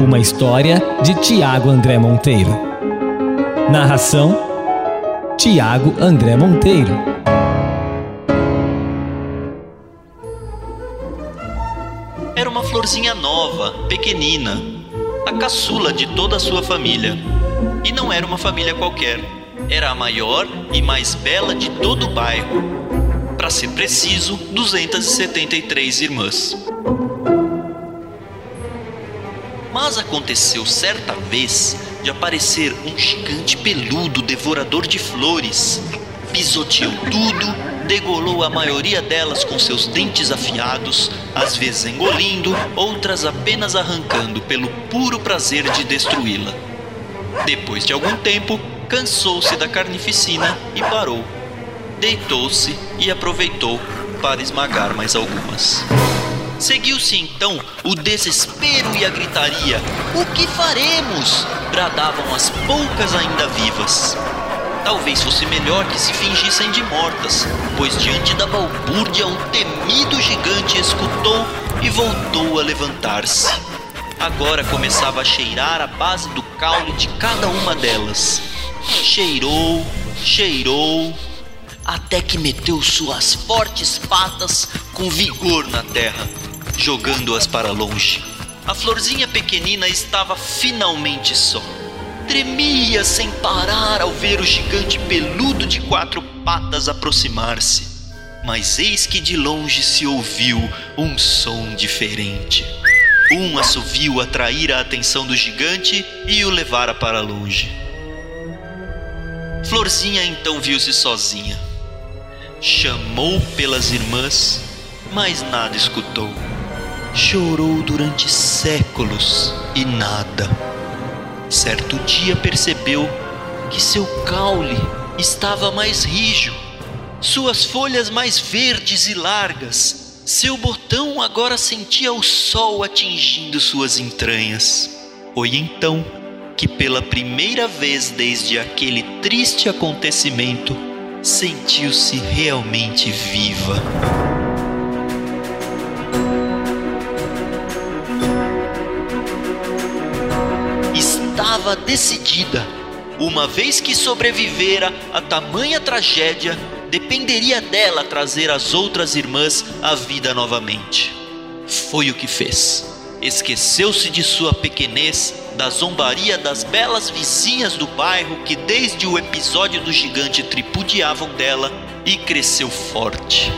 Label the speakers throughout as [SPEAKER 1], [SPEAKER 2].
[SPEAKER 1] Uma história de Tiago André Monteiro. Narração: Tiago André Monteiro.
[SPEAKER 2] Era uma florzinha nova, pequenina, a caçula de toda a sua família. E não era uma família qualquer, era a maior e mais bela de todo o bairro. Para ser preciso, 273 irmãs. Mas aconteceu certa vez de aparecer um gigante peludo devorador de flores. Pisoteou tudo degolou a maioria delas com seus dentes afiados, às vezes engolindo, outras apenas arrancando pelo puro prazer de destruí-la. Depois de algum tempo, cansou-se da carnificina e parou. Deitou-se e aproveitou para esmagar mais algumas. Seguiu-se então o desespero e a gritaria. O que faremos? bradavam as poucas ainda vivas. Talvez fosse melhor que se fingissem de mortas, pois diante da balbúrdia o temido gigante escutou e voltou a levantar-se. Agora começava a cheirar a base do caule de cada uma delas. Cheirou, cheirou, até que meteu suas fortes patas com vigor na terra, jogando-as para longe. A florzinha pequenina estava finalmente só tremia sem parar ao ver o gigante peludo de quatro patas aproximar-se. Mas eis que de longe se ouviu um som diferente. Um assovio atrair a atenção do gigante e o levara para longe. Florzinha então viu-se sozinha. Chamou pelas irmãs, mas nada escutou. Chorou durante séculos e nada certo dia percebeu que seu caule estava mais rijo, suas folhas mais verdes e largas. Seu botão agora sentia o sol atingindo suas entranhas. Foi então que, pela primeira vez desde aquele triste acontecimento, sentiu-se realmente viva. Estava decidida. Uma vez que sobrevivera a tamanha tragédia, dependeria dela trazer as outras irmãs à vida novamente. Foi o que fez. Esqueceu-se de sua pequenez, da zombaria das belas vizinhas do bairro que desde o episódio do gigante tripudiavam dela e cresceu forte.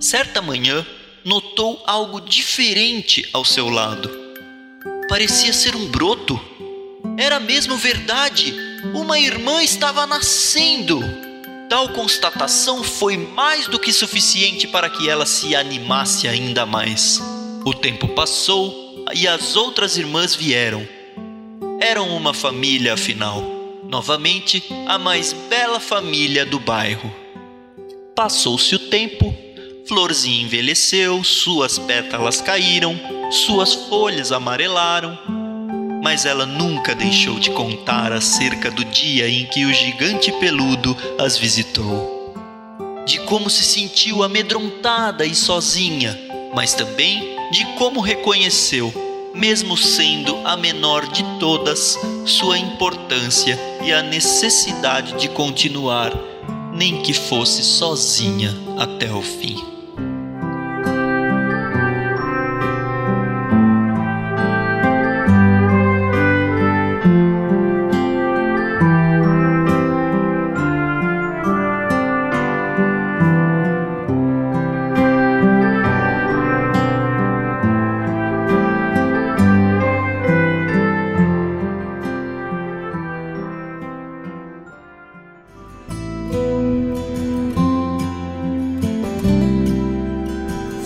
[SPEAKER 2] Certa manhã, notou algo diferente ao seu lado. Parecia ser um broto. Era mesmo verdade. Uma irmã estava nascendo. Tal constatação foi mais do que suficiente para que ela se animasse ainda mais. O tempo passou e as outras irmãs vieram. Eram uma família, afinal. Novamente, a mais bela família do bairro. Passou-se o tempo Florzinha envelheceu, suas pétalas caíram, suas folhas amarelaram, mas ela nunca deixou de contar acerca do dia em que o gigante peludo as visitou. De como se sentiu amedrontada e sozinha, mas também de como reconheceu, mesmo sendo a menor de todas, sua importância e a necessidade de continuar, nem que fosse sozinha até o fim.